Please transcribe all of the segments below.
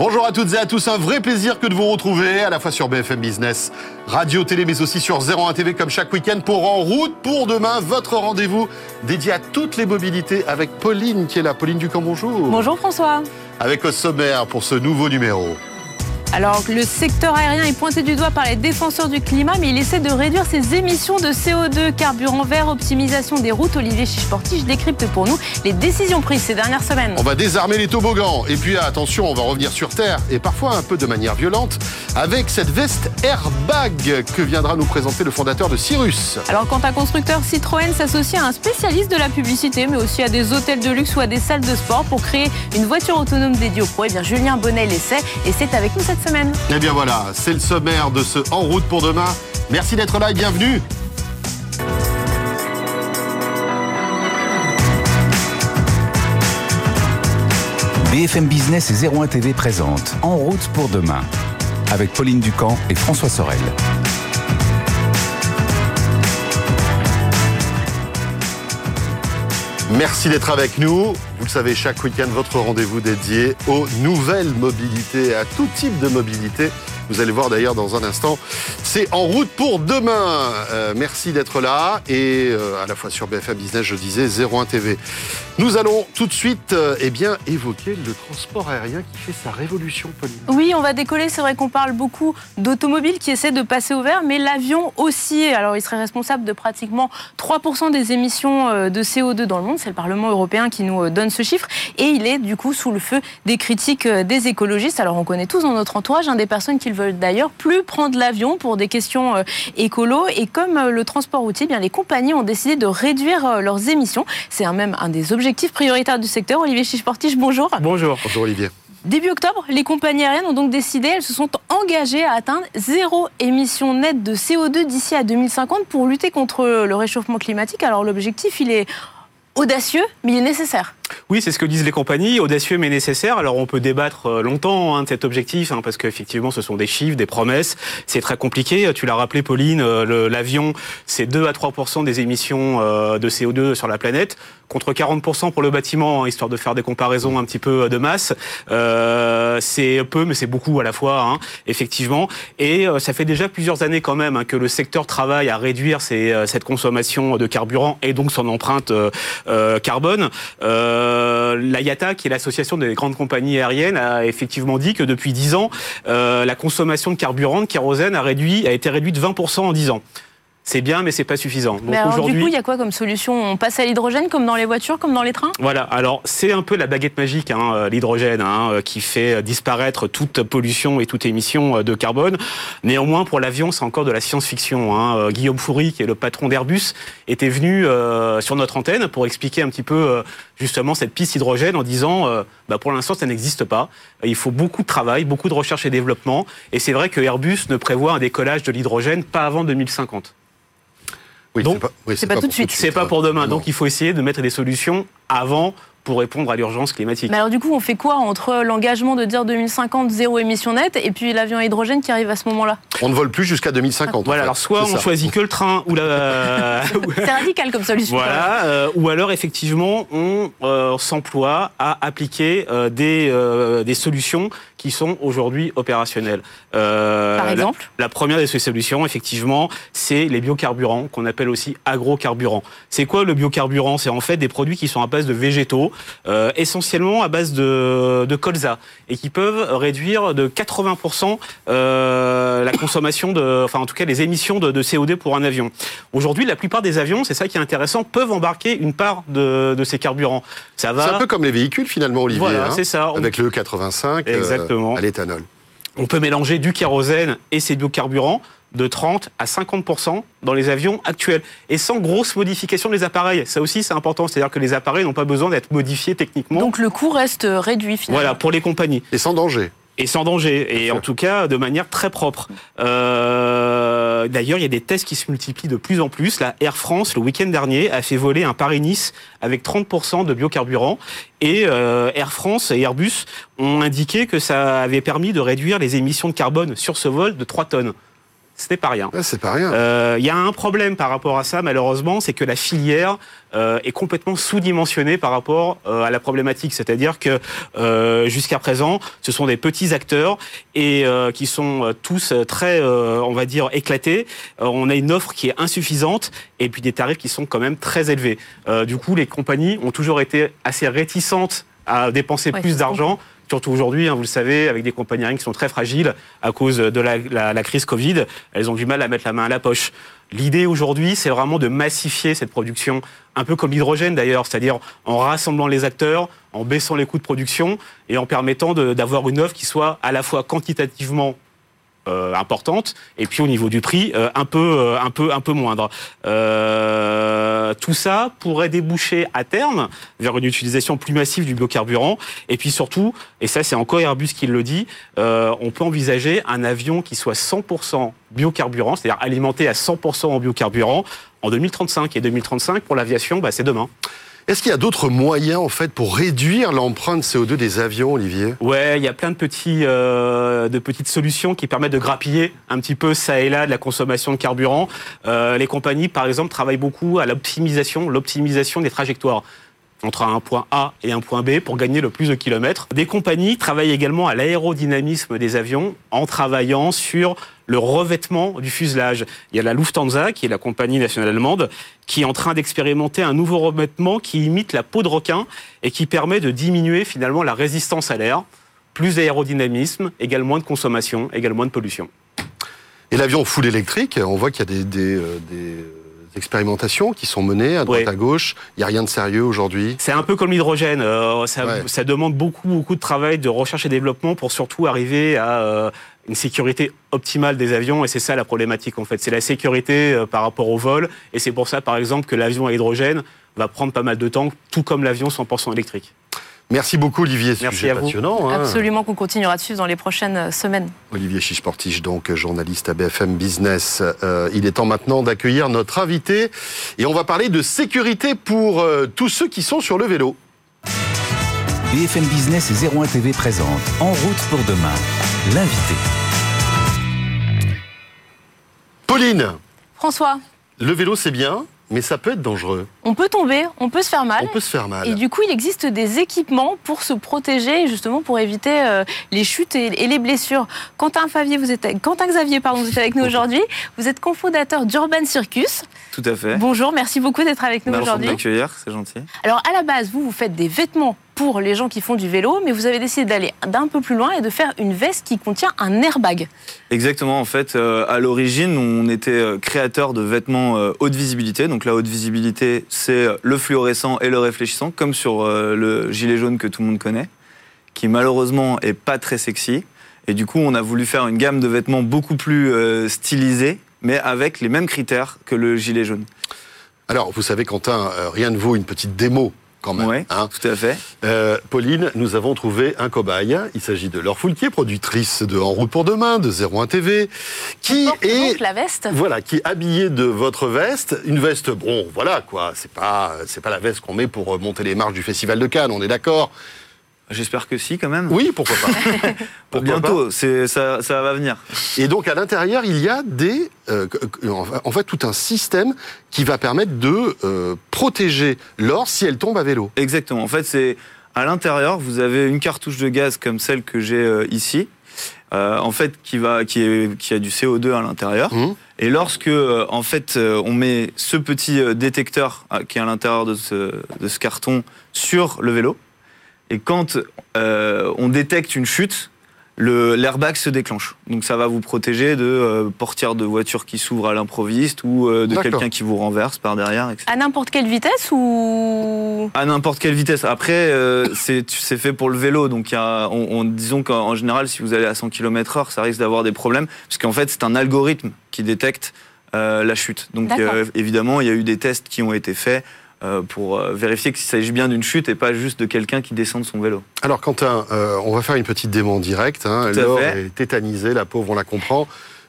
Bonjour à toutes et à tous, un vrai plaisir que de vous retrouver à la fois sur BFM Business, Radio Télé, mais aussi sur 01 TV comme chaque week-end pour En route pour demain, votre rendez-vous dédié à toutes les mobilités avec Pauline qui est là. Pauline Ducamp, bonjour. Bonjour François. Avec au sommaire pour ce nouveau numéro. Alors, le secteur aérien est pointé du doigt par les défenseurs du climat, mais il essaie de réduire ses émissions de CO2, carburant vert, optimisation des routes. Olivier Chichporti, décrypte pour nous les décisions prises ces dernières semaines. On va désarmer les toboggans. Et puis, attention, on va revenir sur Terre, et parfois un peu de manière violente, avec cette veste airbag que viendra nous présenter le fondateur de Cyrus. Alors, quand un constructeur Citroën s'associe à un spécialiste de la publicité, mais aussi à des hôtels de luxe ou à des salles de sport pour créer une voiture autonome dédiée aux pros, eh bien, Julien Bonnet l'essaie, et c'est avec nous cette semaine. Et eh bien voilà, c'est le sommaire de ce En route pour demain. Merci d'être là et bienvenue. BFM Business et 01 TV présente En route pour demain avec Pauline Ducamp et François Sorel. Merci d'être avec nous. Vous le savez, chaque week-end, votre rendez-vous dédié aux nouvelles mobilités, à tout type de mobilité. Vous allez voir d'ailleurs dans un instant, c'est en route pour demain. Euh, merci d'être là et euh, à la fois sur BFM Business, je disais 01 TV. Nous allons tout de suite euh, eh bien, évoquer le transport aérien qui fait sa révolution, Pauline. Oui, on va décoller. C'est vrai qu'on parle beaucoup d'automobiles qui essaient de passer au vert, mais l'avion aussi. Alors, il serait responsable de pratiquement 3% des émissions de CO2 dans le monde. C'est le Parlement européen qui nous donne ce chiffre. Et il est du coup sous le feu des critiques des écologistes. Alors, on connaît tous dans notre entourage des personnes qui le veulent d'ailleurs plus prendre l'avion pour des questions euh, écolo. Et comme euh, le transport routier, eh bien les compagnies ont décidé de réduire euh, leurs émissions. C'est même un des objectifs prioritaires du secteur. Olivier Chichportiche, bonjour. Bonjour. Bonjour Olivier. Début octobre, les compagnies aériennes ont donc décidé, elles se sont engagées à atteindre zéro émission nette de CO2 d'ici à 2050 pour lutter contre le réchauffement climatique. Alors l'objectif, il est audacieux, mais il est nécessaire. Oui, c'est ce que disent les compagnies, audacieux mais nécessaire. Alors on peut débattre euh, longtemps hein, de cet objectif, hein, parce qu'effectivement ce sont des chiffres, des promesses, c'est très compliqué. Tu l'as rappelé Pauline, euh, l'avion c'est 2 à 3% des émissions euh, de CO2 sur la planète, contre 40% pour le bâtiment, hein, histoire de faire des comparaisons un petit peu de masse. c'est peu, mais c'est beaucoup à la fois, effectivement. Et ça fait déjà plusieurs années quand même que le secteur travaille à réduire cette consommation de carburant et donc son empreinte carbone. Euh, L'IATA, qui est l'association des grandes compagnies aériennes, a effectivement dit que depuis 10 ans, euh, la consommation de carburant, de kérosène, a, a été réduite de 20% en 10 ans c'est bien, mais c'est pas suffisant. Donc alors, du coup, il y a quoi comme solution? On passe à l'hydrogène comme dans les voitures, comme dans les trains? Voilà. Alors, c'est un peu la baguette magique, hein, euh, l'hydrogène, hein, euh, qui fait disparaître toute pollution et toute émission euh, de carbone. Néanmoins, pour l'avion, c'est encore de la science-fiction. Hein. Guillaume Foury, qui est le patron d'Airbus, était venu sur notre antenne pour expliquer un petit peu justement cette piste hydrogène en disant, bah, pour l'instant, ça n'existe pas. Il faut beaucoup de travail, beaucoup de recherche et développement. Et c'est vrai que Airbus ne prévoit un décollage de l'hydrogène pas avant 2050. Oui, Donc, c'est pas, tout de suite. C'est pas pour demain. Donc, il faut essayer de mettre des solutions avant pour répondre à l'urgence climatique. Mais alors du coup, on fait quoi entre l'engagement de dire 2050 zéro émission nette et puis l'avion à hydrogène qui arrive à ce moment-là? On ne vole plus jusqu'à 2050. Voilà, alors soit on choisit que le train ou la. C'est radical comme solution. Voilà, euh, ou alors effectivement on euh, s'emploie à appliquer euh, des, des solutions qui sont aujourd'hui opérationnelles. Par exemple la, première de ces solutions, effectivement, c'est les biocarburants qu'on appelle aussi agrocarburants. C'est quoi le biocarburant? C'est en fait des produits qui sont à base de végétaux euh, essentiellement à base de, colza, et qui peuvent réduire de 80% euh, la consommation de, enfin en tout cas les émissions de, CO2 pour un avion. Aujourd'hui, la plupart des avions, c'est ça qui est intéressant, peuvent embarquer une part de, ces carburants. Ça va. C'est un peu comme les véhicules finalement, Olivier. Voilà, hein, c'est ça. Avec le 85 euh, Exactement. à l'éthanol. On peut mélanger du kérosène et ces biocarburants de 30 à 50% dans les avions actuels et sans grosse modification des appareils. Ça aussi, c'est important. C'est-à-dire que les appareils n'ont pas besoin d'être modifiés techniquement. Donc le coût reste réduit finalement. Voilà, pour les compagnies. Et sans danger. Et sans danger, et en tout cas de manière très propre. Euh, d'ailleurs, il y a des tests qui se multiplient de plus en plus. La Air France, le week-end dernier, a fait voler un Paris-Nice avec 30% de biocarburant. Et euh, Air France et Airbus ont indiqué que ça avait permis de réduire les émissions de carbone sur ce vol de 3 tonnes ce n'est pas rien. Ouais, c'est pas rien. Euh, Il y a un problème par rapport à ça, malheureusement, c'est que la filière euh, est complètement sous-dimensionnée par rapport euh, à la problématique. C'est-à-dire que euh, jusqu'à présent, ce sont des petits acteurs et euh, qui sont tous très, euh, on va dire, éclatés. Euh, on a une offre qui est insuffisante et puis des tarifs qui sont quand même très élevés. Euh, du coup, les compagnies ont toujours été assez réticentes à dépenser Ouais, plus d'argent. Surtout aujourd'hui, hein, vous le savez, avec des compagnies aériennes qui sont très fragiles à cause de la, la- crise Covid, elles ont du mal à mettre la main à la poche. L'idée aujourd'hui, c'est vraiment de massifier cette production, un peu comme l'hydrogène d'ailleurs, c'est-à-dire en rassemblant les acteurs, en baissant les coûts de production et en permettant d'avoir une offre qui soit à la fois quantitativement euh, importante et puis au niveau du prix euh, un peu euh, un peu un peu moindre. Euh, tout ça pourrait déboucher à terme vers une utilisation plus massive du biocarburant et puis surtout et ça c'est encore Airbus qui le dit, euh, on peut envisager un avion qui soit 100% biocarburant, c'est-à-dire alimenté à 100% en biocarburant en 2035 et 2035 pour l'aviation, bah, c'est demain. Est-ce qu'il y a d'autres moyens, en fait, pour réduire l'empreinte CO2 des avions, Olivier? Ouais, il y a plein euh, de petites solutions qui permettent de grappiller un petit peu ça et là de la consommation de carburant. Euh, les compagnies, par exemple, travaillent beaucoup à l'optimisation, l'optimisation des trajectoires entre un point A et un point B pour gagner le plus de kilomètres. Des compagnies travaillent également à l'aérodynamisme des avions en travaillant sur le revêtement du fuselage. Il y a la Lufthansa, qui est la compagnie nationale allemande, qui est en train d'expérimenter un nouveau revêtement qui imite la peau de requin et qui permet de diminuer finalement la résistance à l'air. Plus d'aérodynamisme, égale moins de consommation, égale moins de pollution. Et l'avion full électrique, on voit qu'il y a des, des, euh, des expérimentations qui sont menées à droite Ouais. à gauche. Il n'y a rien de sérieux aujourd'hui. C'est un peu comme l'hydrogène. euh, ça, Ouais. ça demande beaucoup, beaucoup de travail, de recherche et développement pour surtout arriver à euh, une sécurité optimale des avions. Et c'est ça la problématique, en fait. C'est la sécurité euh, par rapport au vol. Et c'est pour ça, par exemple, que l'avion à hydrogène va prendre pas mal de temps, tout comme l'avion 100% électrique. Merci beaucoup, Olivier. Merci Sujet à vous. passionnant. hein. Absolument qu'on continuera de suivre dans les prochaines euh, semaines. Olivier Chichportiche, donc journaliste à BFM Business. Euh, il est temps maintenant d'accueillir notre invité et on va parler de sécurité pour euh, tous ceux qui sont sur le vélo. BFM Business et 01 TV présente En route pour demain. L'invité. Pauline, François, le vélo c'est bien, mais ça peut être dangereux. on peut tomber, on peut se faire mal. On peut se faire mal. Et du coup, il existe des équipements pour se protéger, justement pour éviter euh, les chutes et, et les blessures. Quentin, Favier, vous êtes, Quentin Xavier, pardon, vous êtes avec nous aujourd'hui. Vous êtes cofondateur d'Urban Circus. Tout à fait. Bonjour, merci beaucoup d'être avec nous Merci de aujourd'hui. m'accueillir, c'est gentil. Alors, à la base, vous, vous faites des vêtements pour les gens qui font du vélo, mais vous avez décidé d'aller d'un peu plus loin et de faire une veste qui contient un airbag. Exactement, en fait, euh, à l'origine, on était euh, créateur de vêtements euh, haute visibilité. Donc la haute visibilité, c'est le fluorescent et le réfléchissant, comme sur euh, le gilet jaune que tout le monde connaît, qui malheureusement est pas très sexy. Et du coup, on a voulu faire une gamme de vêtements beaucoup plus euh, stylisés, mais avec les mêmes critères que le gilet jaune. Alors, vous savez, Quentin, rien ne vaut une petite démo quand même. Oui, hein. tout à fait. Euh, Pauline, nous avons trouvé un cobaye. Il s'agit de Laure Foulquier, productrice de En route pour demain, de 01 TV, qui Porte est donc la veste. voilà, qui est habillée de votre veste, une veste, bon, voilà quoi, c'est pas, c'est pas la veste qu'on met pour monter les marches du Festival de Cannes, on est d'accord J'espère que si, quand même. Oui, pourquoi pas Pourquoi Bientôt, c'est ça, ça va venir. Et donc à l'intérieur, il y a des, euh, en fait, tout un système qui va permettre de euh, protéger l'or si elle tombe à vélo. Exactement. En fait, c'est à l'intérieur, vous avez une cartouche de gaz comme celle que j'ai euh, ici, euh, en fait, qui va, qui, est, qui a du CO2 à l'intérieur. Hum. Et lorsque, euh, en fait, euh, on met ce petit détecteur qui est à l'intérieur de ce, de ce carton sur le vélo, et quand euh, on détecte une chute, l'airbag se déclenche. Donc ça va vous protéger de euh, portières de voitures qui s'ouvrent à l'improviste ou euh, de quelqu'un qui vous renverse par derrière, etc. À n'importe quelle vitesse ou? À n'importe quelle vitesse. Après, euh, c'est fait pour le vélo, donc il y a, on, on- disons qu'en en général, si vous allez à 100 km/h, ça risque d'avoir des problèmes, parce qu'en fait, c'est un algorithme qui détecte euh, la chute. Donc euh, évidemment, il y a eu des tests qui ont été faits pour euh, vérifier qu'il s'agit bien d'une chute et pas juste de quelqu'un qui descend de son vélo. Alors Quentin, euh, on va faire une petite démo en direct. Hein. Laure fait. est tétanisée, la pauvre, on la comprend.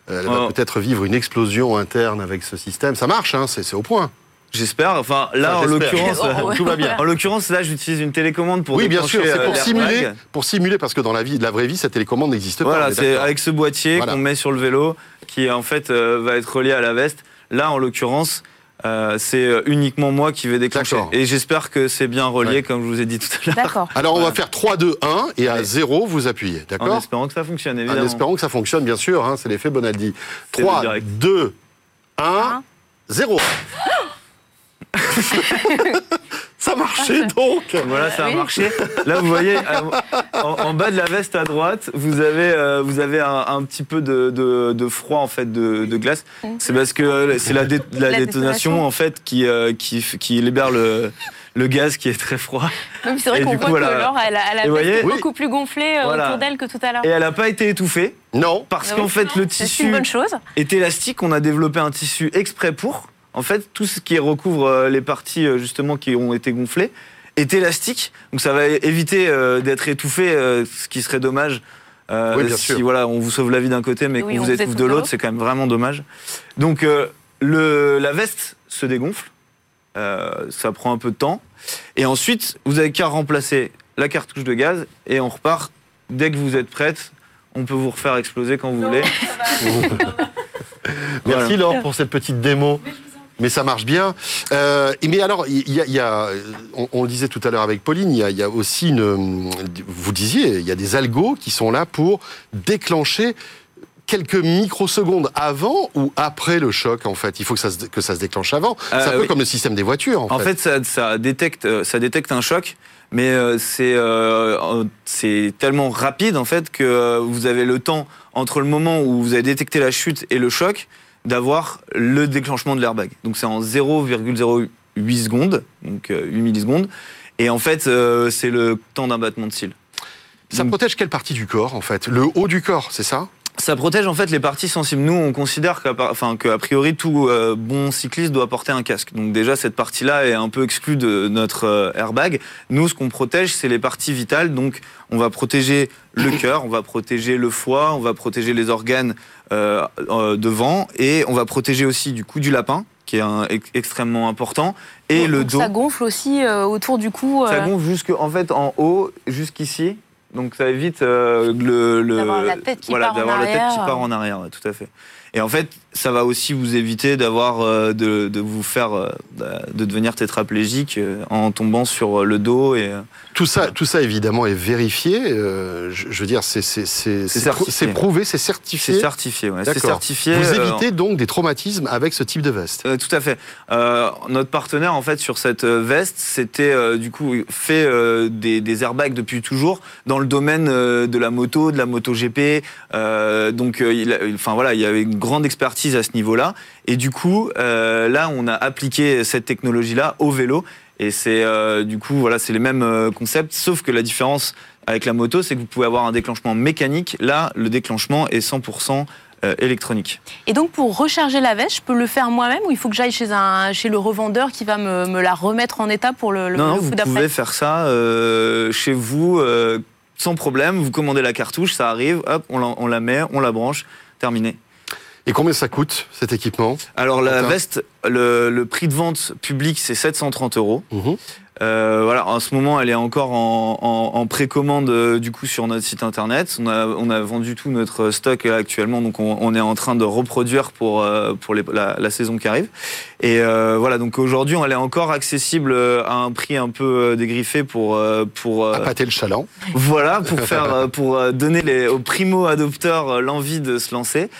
Euh, Elle va Oh. peut-être vivre une explosion interne avec ce système. Ça marche, hein, c'est au point. J'espère. Enfin, là, Enfin, en l'occurrence, Oh. Tout va bien. en l'occurrence, là, j'utilise une télécommande pour Oui, bien sûr, c'est euh, pour simuler, pour simuler, parce que dans la vie, la vraie vie, cette télécommande n'existe pas. on Voilà, est c'est avec ce boîtier Voilà. qu'on met sur le vélo, qui en fait euh, va être relié à la veste. Là, en l'occurrence, euh, c'est euh, uniquement moi qui vais déclencher. Et j'espère que c'est bien relié, Ouais. comme je vous ai dit tout à l'heure. D'accord. Alors, on va faire 3, 2, 1, et à Allez. 0, vous appuyez, En d'accord espérant que ça fonctionne, En évidemment. espérant que ça fonctionne, bien sûr, hein, c'est l'effet Bonaldi. C'est le 3, direct. 2, 1, Un. 0. ça marchait donc Voilà, ça a Oui. marché. Là, vous voyez, euh, en, en bas de la veste à droite, vous avez, euh, vous avez un, un petit peu de, de- de froid en fait de, de glace. C'est parce que euh, c'est la, dé- la La détonation en fait qui, euh, qui, qui libère le, le gaz qui est très froid. C'est vrai Et qu'on du voit coup, que. Laure, elle a, elle a voyez beaucoup plus gonflée Voilà. autour d'elle que tout à l'heure. Et elle n'a pas été étouffée Non parce Ah qu'en fait le C'est une tissu bonne chose. est élastique. On a développé un tissu exprès pour. En fait, tout ce qui recouvre euh, les parties euh, justement qui ont été gonflées est élastique. Donc ça va éviter euh, d'être étouffé, ce qui serait dommage. euh, Oui, bien si sûr. voilà, on vous sauve la vie d'un côté, mais Oui, qu'on on vous étouffe de l'autre, c'est quand même vraiment dommage. Donc euh, le, la veste se dégonfle. Euh, ça prend un peu de temps. Et ensuite, vous avez qu'à remplacer la cartouche de gaz et on repart. Dès que vous êtes prête, on peut vous refaire exploser quand vous voulez. Merci Laure pour cette petite démo. Mais ça marche bien. Euh, mais alors, il y a, il y a- on, on le disait tout à l'heure avec Pauline, il y a, il y a aussi une. Vous disiez, il y a des algos qui sont là pour déclencher quelques microsecondes avant ou après le choc, en fait. Il faut que ça se, que ça se déclenche avant. C'est un Euh, peu oui. comme le système des voitures, en, En fait, ça, ça détecte, euh, ça détecte un choc, mais euh, c'est euh, c'est tellement rapide en fait que euh, vous avez le temps entre le moment où vous avez détecté la chute et le choc d'avoir le déclenchement de l'airbag. Donc c'est en 0,08 secondes, donc euh, 8 millisecondes, et en fait euh, c'est le temps d'un battement de cils. Ça Donc- protège quelle partie du corps, en fait? Le haut du corps, c'est ça? Ça protège en fait les parties sensibles. Nous, on considère qu'à enfin, priori tout euh, bon cycliste doit porter un casque. Donc déjà cette partie-là est un peu exclue de notre euh, airbag. Nous, ce qu'on protège, c'est les parties vitales. Donc on va protéger le cœur, on va protéger le foie, on va protéger les organes euh, devant et on va protéger aussi du cou du lapin qui est un, extrêmement important et le dos. Ça gonfle aussi autour du cou. Ça gonfle jusque en fait en haut jusqu'ici. Donc ça évite euh, le, le- D'avoir la tête qui voilà, part en d'avoir la tête qui arrière. part en arrière, tout à fait. Et en fait, ça va aussi vous éviter d'avoir euh, de, de vous faire euh, de devenir tétraplégique euh, en tombant sur le dos et Tout ça, tout ça évidemment est vérifié. je, je veux dire, c'est c'est c'est certifié. c'est prouvé, certifié. Ouais, c'est certifié. Vous évitez donc des traumatismes avec ce type de veste. Tout à fait. Notre partenaire, en fait, sur cette veste, c'était du coup fait des, des airbags depuis toujours dans le domaine de la moto, de la moto GP. Donc, il, enfin voilà, il y avait une grande expertise à ce niveau-là. Et du coup, euh, là, on a appliqué cette technologie-là au vélo. Et c'est euh, du coup, voilà, c'est les mêmes euh, concepts, sauf que la différence avec la moto, c'est que vous pouvez avoir un déclenchement mécanique. Là, le déclenchement est 100% euh, électronique. Et donc pour recharger la veste, je peux le faire moi-même ou il faut que j'aille chez, un, chez le revendeur qui va me, me la remettre en état pour le, le, non, le vous pouvez faire ça euh, chez vous euh, sans problème. Vous commandez la cartouche, ça arrive, hop, on la, on la met, on la branche, terminé. Et combien ça coûte cet équipement Alors la veste, le, le prix de vente public, c'est 730 euros. Mhm. Euh, voilà, en ce moment, elle est encore en, en- en précommande euh, du coup sur notre site internet. On a, on a vendu tout notre stock euh, actuellement, donc on, on est en train de reproduire pour pour les- la, la saison qui arrive. Et voilà, donc aujourd'hui, elle est encore accessible à un prix un peu dégriffé pour pour euh, À pâter le chaland. voilà, pour faire, pour donner les, aux primo adopteurs l'envie de se lancer.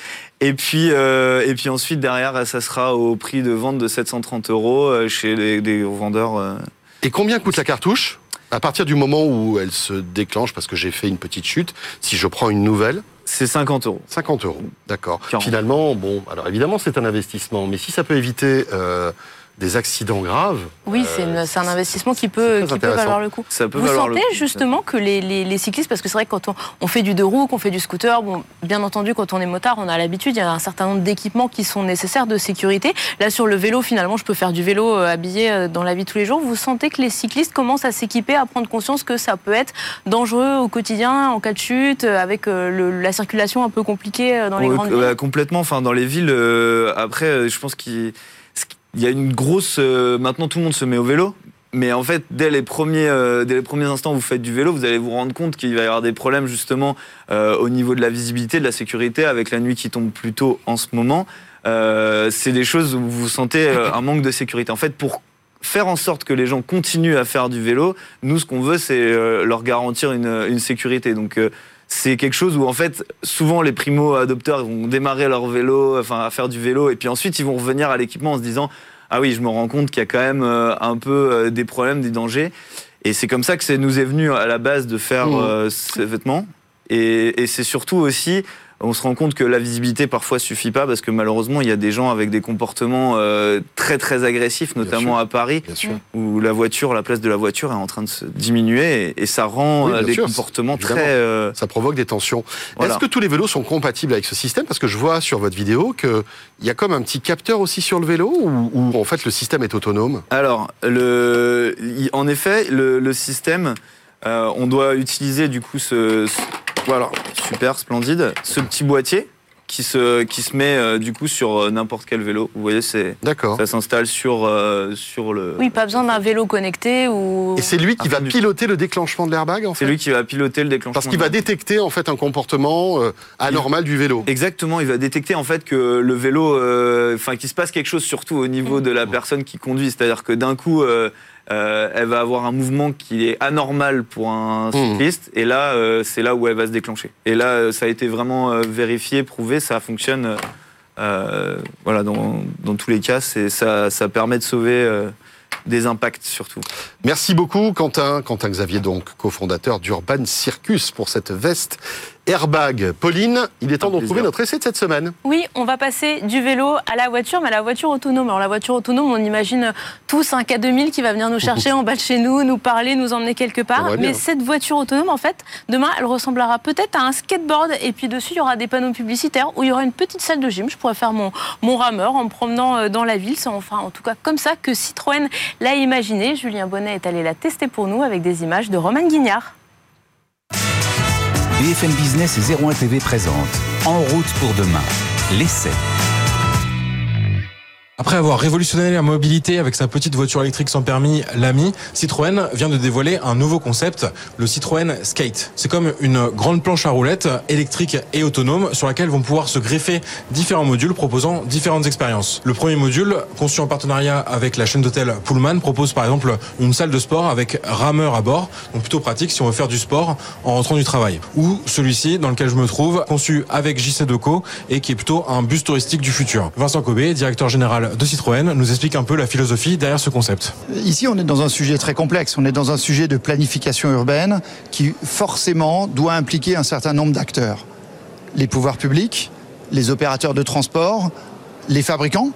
Et puis, euh, et puis ensuite derrière, ça sera au prix de vente de 730 euros euh, chez les, des vendeurs. euh. Et combien coûte la cartouche? À partir du moment où elle se déclenche, parce que j'ai fait une petite chute, si je prends une nouvelle, C'est 50 euros. 50 euros. D'accord. 40. Finalement, bon, alors évidemment, c'est un investissement, mais si ça peut éviter euh, des accidents graves. Oui, c'est une- c'est un investissement qui peut, qui valoir le coup. Ça peut Vous valoir le sentez coup. justement que les, les- les cyclistes, parce que c'est vrai que quand on, on fait du deux roues, qu'on fait du scooter, bon, bien entendu, quand on est motard, on a l'habitude, il y a un certain nombre d'équipements qui sont nécessaires de sécurité. Là, sur le vélo, finalement, je peux faire du vélo euh, habillé euh, dans la vie de tous les jours. Vous sentez que les cyclistes commencent à s'équiper, à prendre conscience que ça peut être dangereux au quotidien, en cas de chute, euh, avec euh, le- la circulation un peu compliquée euh, dans les Ouais, grandes bah, villes? complètement. Enfin, dans les villes, euh, après, euh, je pense qu'il. Il y a une grosse. euh, maintenant, tout le monde se met au vélo. Mais en fait, dès les, premiers, euh, dès les premiers instants où vous faites du vélo, vous allez vous rendre compte qu'il va y avoir des problèmes justement euh, au niveau de la visibilité, de la sécurité, avec la nuit qui tombe plus tôt en ce moment. C'est des choses où vous sentez un manque de sécurité. En fait, pour faire en sorte que les gens continuent à faire du vélo, nous, ce qu'on veut, c'est leur garantir une, une sécurité. Donc, c'est quelque chose où, en fait, souvent, les primo-adopteurs ils vont démarrer leur vélo, enfin, à faire du vélo, et puis ensuite, ils vont revenir à l'équipement en se disant Ah oui, je me rends compte qu'il y a quand même euh, un peu euh, des problèmes, des dangers. Et c'est comme ça que c'est nous est venu à la base de faire Mmh. euh, ces vêtements. Et, et c'est surtout aussi, on se rend compte que la visibilité parfois suffit pas parce que malheureusement il y a des gens avec des comportements euh, très très agressifs, notamment à Paris, où la voiture, la place de la voiture est en train de se diminuer et, et ça rend Oui, euh, les sûr, comportements évidemment. très. euh, Ça provoque des tensions. Voilà. Est-ce que tous les vélos sont compatibles avec ce système? Parce que je vois sur votre vidéo qu'il y a comme un petit capteur aussi sur le vélo ou, ou en fait le système est autonome? Alors, le, en effet, le, le système, euh, on doit utiliser du coup ce, ce- voilà, super, splendide, ce petit boîtier qui se, qui se met euh, du coup sur euh, n'importe quel vélo. Vous voyez, c'est, D'accord. ça s'installe sur, euh, sur le. Oui, pas besoin d'un vélo connecté ou. Et c'est lui qui Ah, va du- piloter le déclenchement de l'airbag en C'est fait lui qui va piloter le déclenchement. Parce qu'il va détecter en fait un comportement euh, anormal du vélo. Exactement, il va détecter en fait que le vélo, euh, enfin qu'il se passe quelque chose surtout au niveau de la personne qui conduit, c'est-à-dire que d'un coup, euh, euh, elle va avoir un mouvement qui est anormal pour un Mmh. cycliste, et là, euh, c'est là où elle va se déclencher. Et là, euh, ça a été vraiment vérifié, prouvé, ça fonctionne. voilà, dans, dans tous les cas, ça, ça permet de sauver des impacts surtout. Merci beaucoup Quentin, Quentin Xavier donc cofondateur d'Urban Circus pour cette veste airbag. Pauline, il est temps de retrouver notre essai de cette semaine. Oui, on va passer du vélo à la voiture, mais à la voiture autonome. Alors la voiture autonome, on imagine tous un K2000 qui va venir nous chercher en bas de chez nous, nous parler, nous emmener quelque part. Bien. Mais cette voiture autonome, en fait, demain, elle ressemblera peut-être à un skateboard. Et puis dessus, il y aura des panneaux publicitaires où il y aura une petite salle de gym. Je pourrais faire mon, mon rameur en me promenant euh, dans la ville. C'est enfin, en tout cas, comme ça que Citroën l'a imaginé. Julien Bonnet est allé la tester pour nous avec des images de Roman Guignard. BFM Business et 01 TV présente En route pour demain. L'essai. Après avoir révolutionné la mobilité avec sa petite voiture électrique sans permis, l'AMI, Citroën vient de dévoiler un nouveau concept, le Citroën Skate. C'est comme une grande planche à roulettes électrique et autonome sur laquelle vont pouvoir se greffer différents modules proposant différentes expériences. Le premier module, conçu en partenariat avec la chaîne d'hôtel Pullman, propose par exemple une salle de sport avec rameur à bord, donc plutôt pratique si on veut faire du sport en rentrant du travail. Ou celui-ci, dans lequel je me trouve, conçu avec JC Deco et qui est plutôt un bus touristique du futur. Vincent Cobé, directeur général de Citroën, nous explique un peu la philosophie derrière ce concept. Ici, on est dans un sujet très complexe. On est dans un sujet de planification urbaine qui forcément doit impliquer un certain nombre d'acteurs. Les pouvoirs publics, les opérateurs de transport, les fabricants,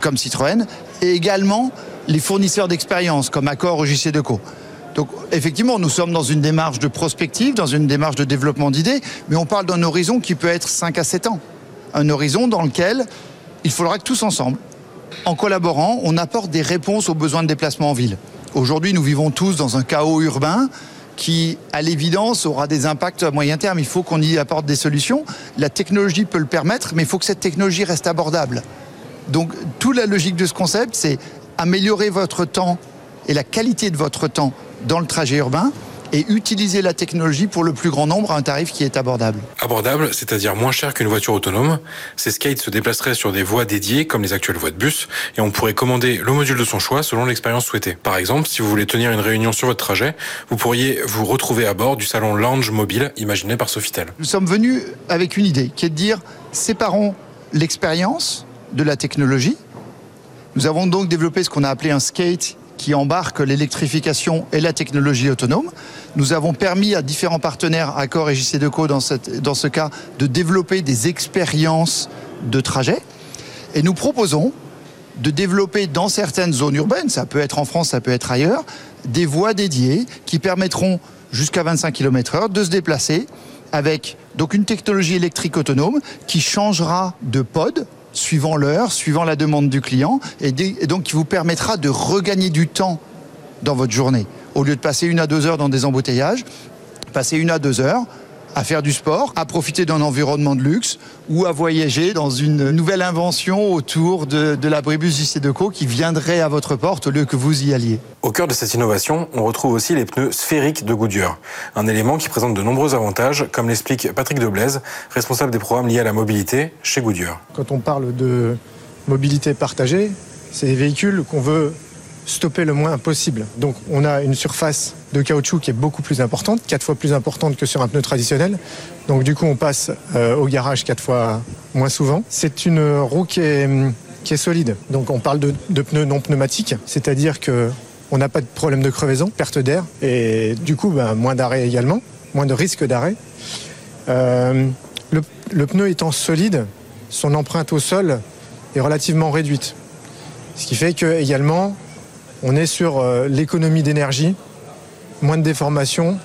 comme Citroën, et également les fournisseurs d'expérience, comme Accor ou JC Deco. Donc effectivement, nous sommes dans une démarche de prospective, dans une démarche de développement d'idées, mais on parle d'un horizon qui peut être 5 à 7 ans. Un horizon dans lequel il faudra que tous ensemble, en collaborant, on apporte des réponses aux besoins de déplacement en ville. Aujourd'hui, nous vivons tous dans un chaos urbain qui, à l'évidence, aura des impacts à moyen terme. Il faut qu'on y apporte des solutions. La technologie peut le permettre, mais il faut que cette technologie reste abordable. Donc, toute la logique de ce concept, c'est améliorer votre temps et la qualité de votre temps dans le trajet urbain et utiliser la technologie pour le plus grand nombre à un tarif qui est abordable. Abordable, c'est-à-dire moins cher qu'une voiture autonome. Ces skates se déplaceraient sur des voies dédiées, comme les actuelles voies de bus, et on pourrait commander le module de son choix selon l'expérience souhaitée. Par exemple, si vous voulez tenir une réunion sur votre trajet, vous pourriez vous retrouver à bord du salon Lounge Mobile imaginé par Sofitel. Nous sommes venus avec une idée qui est de dire séparons l'expérience de la technologie. Nous avons donc développé ce qu'on a appelé un skate qui embarque l'électrification et la technologie autonome. Nous avons permis à différents partenaires, Accor et JC Deco dans, dans ce cas, de développer des expériences de trajet. Et nous proposons de développer dans certaines zones urbaines, ça peut être en France, ça peut être ailleurs, des voies dédiées qui permettront jusqu'à 25 km/h de se déplacer avec donc une technologie électrique autonome qui changera de pod suivant l'heure, suivant la demande du client, et, donc qui vous permettra de regagner du temps dans votre journée. Au lieu de passer une à deux heures dans des embouteillages, passer une à deux heures à faire du sport, à profiter d'un environnement de luxe ou à voyager dans une nouvelle invention autour de, de l'abribus Deco qui viendrait à votre porte au lieu que vous y alliez. Au cœur de cette innovation, on retrouve aussi les pneus sphériques de Goodyear, un élément qui présente de nombreux avantages, comme l'explique Patrick Deblaise, responsable des programmes liés à la mobilité chez Goodyear. Quand on parle de mobilité partagée, c'est des véhicules qu'on veut stopper le moins possible. Donc on a une surface de caoutchouc qui est beaucoup plus importante, quatre fois plus importante que sur un pneu traditionnel. Donc du coup on passe euh, au garage quatre fois moins souvent. C'est une roue qui est, solide. Donc on parle de, pneus non pneumatiques, c'est-à-dire que on n'a pas de problème de crevaison, perte d'air, et du coup ben, moins d'arrêt également, moins de risque d'arrêt. Euh, le pneu étant solide, son empreinte au sol est relativement réduite. Ce qui fait que également on est sur euh, l'économie d'énergie, moins de déformation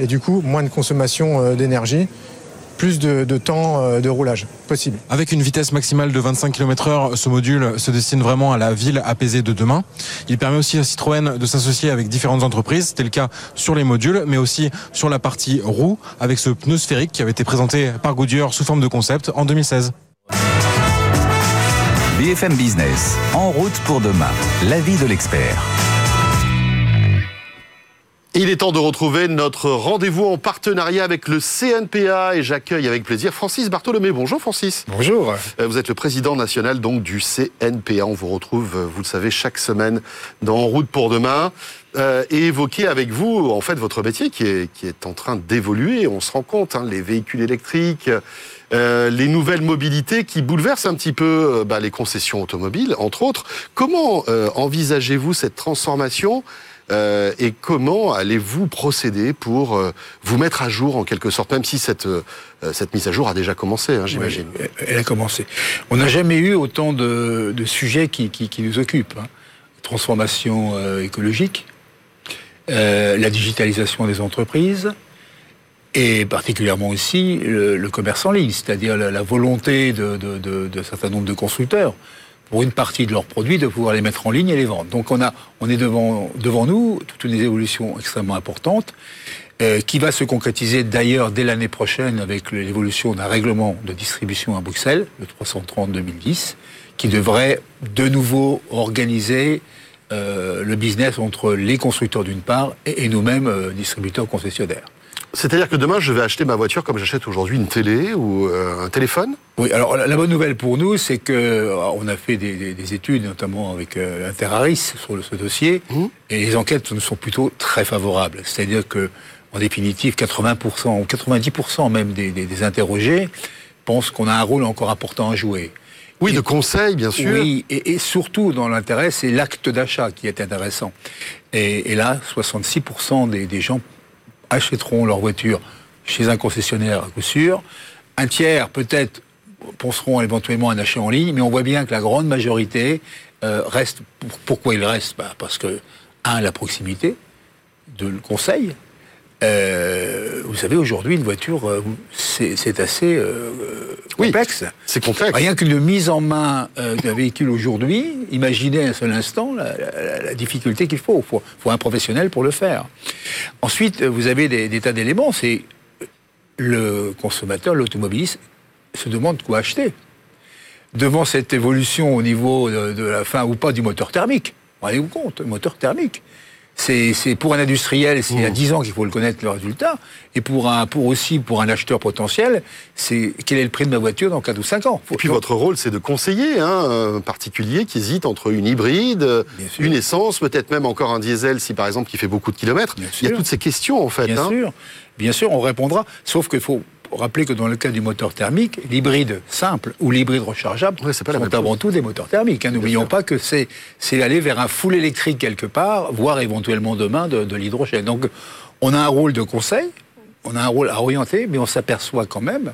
et du coup moins de consommation euh, d'énergie, plus de, temps euh, de roulage possible. Avec une vitesse maximale de 25 km/h, ce module se destine vraiment à la ville apaisée de demain. Il permet aussi à Citroën de s'associer avec différentes entreprises. C'était le cas sur les modules, mais aussi sur la partie roue, avec ce pneu sphérique qui avait été présenté par Goodyear sous forme de concept en 2016. BFM Business, en route pour demain, l'avis de l'expert. Il est temps de retrouver notre rendez-vous en partenariat avec le CNPA et j'accueille avec plaisir Francis Bartholomé. Bonjour Francis. Bonjour. Euh, Vous êtes le président national donc du CNPA. On vous retrouve, euh, vous le savez, chaque semaine dans En route pour demain euh, et évoquer avec vous en fait votre métier qui est, qui est en train d'évoluer. On se rend compte, hein, les véhicules électriques, euh, les nouvelles mobilités qui bouleversent un petit peu euh, bah, les concessions automobiles, entre autres. Comment euh, envisagez-vous cette transformation euh, et comment allez-vous procéder pour euh, vous mettre à jour en quelque sorte, même si cette, euh, cette mise à jour a déjà commencé, hein, j'imagine. Elle a commencé. On n'a jamais eu autant de, de sujets qui, qui, nous occupent. Hein. Transformation écologique, la digitalisation des entreprises, et particulièrement aussi le, commerce en ligne, c'est-à-dire la, volonté de, de, de certain nombre de constructeurs pour une partie de leurs produits, de pouvoir les mettre en ligne et les vendre. Donc on, a, on est devant, devant nous toute une évolution extrêmement importante euh, qui va se concrétiser d'ailleurs dès l'année prochaine avec l'évolution d'un règlement de distribution à Bruxelles, le 330-2010, qui devrait de nouveau organiser euh, le business entre les constructeurs d'une part et, nous-mêmes, euh, distributeurs concessionnaires. C'est-à-dire que demain, je vais acheter ma voiture comme j'achète aujourd'hui une télé ou euh, un téléphone? Oui, alors la, bonne nouvelle pour nous, c'est que euh, on a fait des, des, des études, notamment avec euh, Interaris sur le, ce dossier, mmh. et les enquêtes nous sont plutôt très favorables. C'est-à-dire que, en définitive, 80% ou 90% même des, des interrogés pensent qu'on a un rôle encore important à jouer. Oui, et, de conseil, bien sûr. Oui, et, et surtout dans l'intérêt, c'est l'acte d'achat qui est intéressant. Et, et là, 66% des, des gens achèteront leur voiture chez un concessionnaire à coup sûr. Un tiers, peut-être, penseront éventuellement à un achat en ligne, mais on voit bien que la grande majorité euh, reste. Pourquoi il reste bah Parce que, un, la proximité de le conseil. Euh, vous savez, aujourd'hui, une voiture, euh, c'est assez euh, complexe. Oui, c'est complexe. Rien qu'une mise en main d'un véhicule aujourd'hui, imaginez un seul instant la, la, la difficulté qu'il faut. Il faut, faut, un professionnel pour le faire. Ensuite, vous avez des, des tas d'éléments. C'est le consommateur, l'automobiliste, se demande quoi acheter. Devant cette évolution au niveau de, de la fin ou pas du moteur thermique, rendez-vous compte, moteur thermique c'est pour un industriel, c'est mmh. à 10 ans qu'il faut le connaître le résultat. Et pour un, pour aussi pour un acheteur potentiel, c'est quel est le prix de ma voiture dans 4 ou 5 ans? Faut et puis votre rôle, c'est de conseiller hein, un particulier qui hésite entre une hybride, une essence, peut-être même encore un diesel, si par exemple qui fait beaucoup de kilomètres. Bien Il y a toutes ces questions en fait. Bien hein. sûr, bien sûr, on répondra. Sauf qu'il faut rappeler que dans le cas du moteur thermique, l'hybride simple ou l'hybride rechargeable ouais, pas sont avant tout des moteurs thermiques. Hein. N'oublions pas que c'est aller vers un full électrique quelque part, voire éventuellement demain de, de l'hydrogène. Donc on a un rôle de conseil, on a un rôle à orienter, mais on s'aperçoit quand même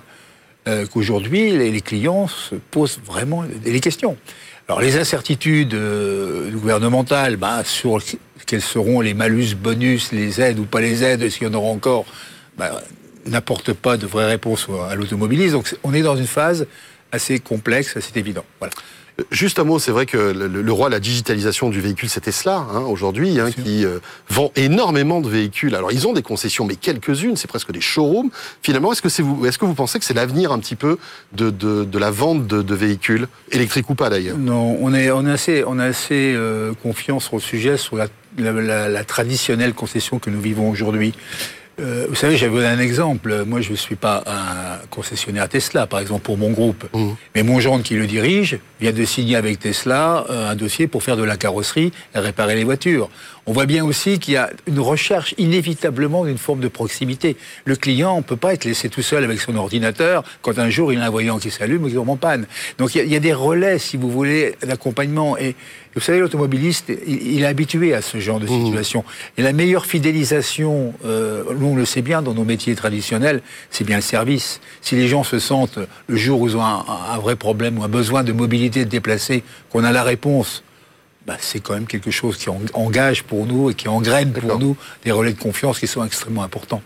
euh, qu'aujourd'hui, les, les, clients se posent vraiment les questions. Alors les incertitudes euh, gouvernementales bah, sur quels seront les malus, bonus, les aides ou pas les aides, est-ce qu'il y en aura encore? Bah, n'apporte pas de vraies réponses à l'automobiliste. Donc on est dans une phase assez complexe, c'est évident. Voilà. Juste un mot, c'est vrai que le, le roi de la digitalisation du véhicule, c'est Tesla, hein, aujourd'hui, hein, qui euh, vend énormément de véhicules. Alors, ils ont des concessions, mais quelques-unes, c'est presque des showrooms. Finalement, est-ce que, c'est vous, est-ce que vous pensez que c'est l'avenir un petit peu de, de, de la vente de, de, véhicules, électriques ou pas d'ailleurs? Non, on est, on est assez, on est assez euh, confiant sur le sujet, sur la, la, la, la traditionnelle concession que nous vivons aujourd'hui. Euh, vous savez, j'avais un exemple. Moi, je ne suis pas un concessionnaire Tesla, par exemple, pour mon groupe. Mmh. Mais mon gendre qui le dirige vient de signer avec Tesla euh, un dossier pour faire de la carrosserie et réparer les voitures. On voit bien aussi qu'il y a une recherche inévitablement d'une forme de proximité. Le client ne peut pas être laissé tout seul avec son ordinateur quand un jour il a un voyant qui s'allume ou qui tombe en panne. Donc il y, y, a, des relais, si vous voulez, d'accompagnement. Et vous savez, l'automobiliste, il, il, est habitué à ce genre de situation. Mmh. Et la meilleure fidélisation, euh, nous on le sait bien dans nos métiers traditionnels, c'est bien le service. Si les gens se sentent, le jour où ils ont un, un vrai problème ou un besoin de mobilité, de déplacer, qu'on a la réponse, bah, c'est quand même quelque chose qui engage pour nous et qui engraine pour nous des relais de confiance qui sont extrêmement importants.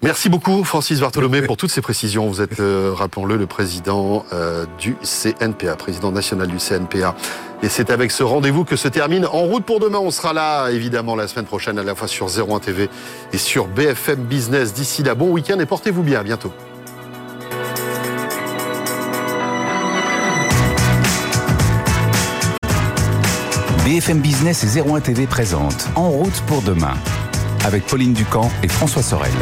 Merci beaucoup Francis Bartholomé pour toutes ces précisions. Vous êtes, euh, rappelons-le, le président euh, du CNPA, président national du CNPA. Et c'est avec ce rendez-vous que se termine En route pour demain. On sera là évidemment la semaine prochaine à la fois sur 01 TV et sur BFM Business. D'ici là, bon week-end et portez-vous bien. À bientôt. BFM Business et 01 TV présente En route pour demain avec Pauline Ducamp et François Sorel.